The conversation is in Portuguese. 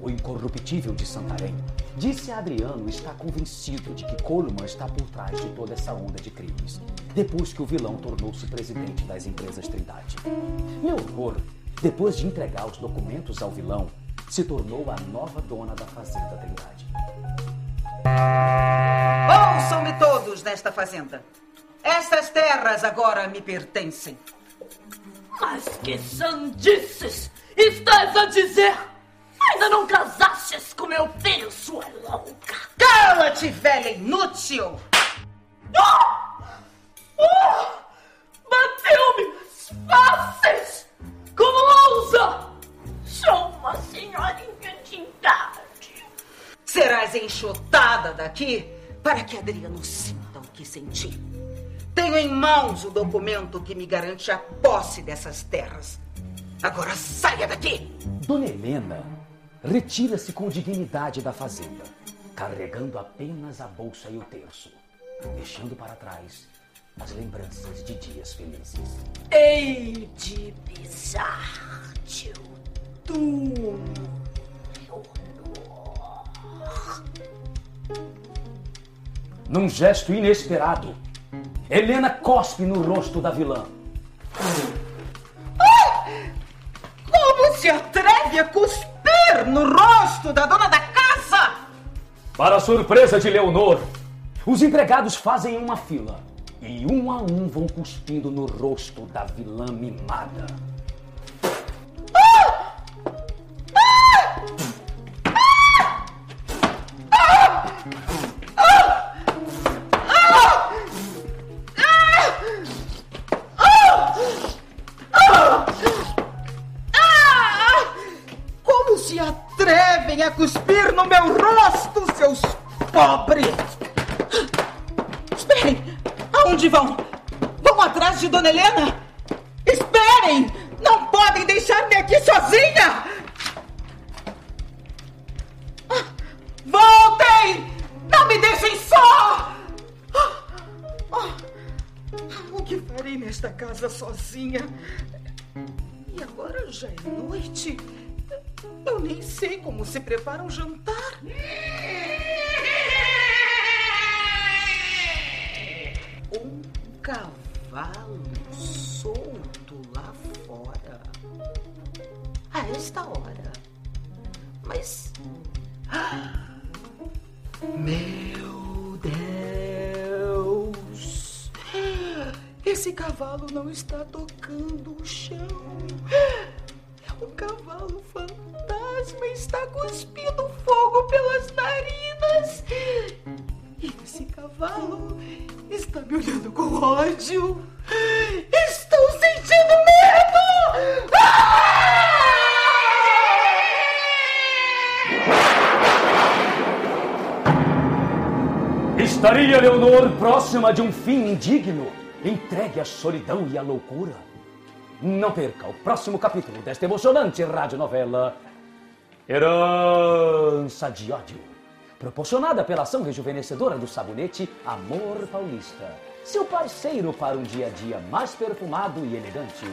o incorruptível de Santarém, disse a Adriano estar convencido de que Coleman está por trás de toda essa onda de crimes, depois que o vilão tornou-se presidente das empresas Trindade. Meu horror, depois de entregar os documentos ao vilão, se tornou a nova dona da Fazenda Trindade. Ouçam-me todos nesta fazenda. Estas terras agora me pertencem. Mas que sandices estás a dizer? Ainda não casastes com meu filho, sua louca! Cala-te, velha inútil! Oh! Oh! Bateu-me nas faces! Como ousa? Sou uma senhorinha de idade. Serás enxotada daqui para que Adriano sinta o que senti. Tenho em mãos o documento que me garante a posse dessas terras. Agora saia daqui! Dona Helena retira-se com dignidade da fazenda, carregando apenas a bolsa e o terço, deixando para trás as lembranças de dias felizes. Hei de pisar-te o túmulo, Num gesto inesperado, Helena cospe no rosto da vilã. Como se atreve a cuspir no rosto da dona da casa? Para surpresa de Leonor, os empregados fazem uma fila e um a um vão cuspindo no rosto da vilã mimada. Cuspir no meu rosto, seus pobres? Esperem! Aonde vão? Vão atrás de Dona Helena? Esperem! Não podem deixar-me aqui sozinha! Ah, Voltem! Não me deixem só! Ah, ah, O que farei nesta casa sozinha? E agora já é noite. Nem sei como se prepara um jantar. Um cavalo solto lá fora. A esta hora. Mas. Meu Deus! Esse cavalo não está tocando o chão. É um cavalo fantasma, está cuspindo fogo pelas narinas. E esse cavalo está me olhando com ódio. Estou sentindo medo! Estaria Leonor próxima de um fim indigno, entregue à solidão e à loucura? Não perca o próximo capítulo desta emocionante radionovela Herança de Ódio, proporcionada pela ação rejuvenescedora do sabonete Amor Paulista, seu parceiro para um dia a dia mais perfumado e elegante.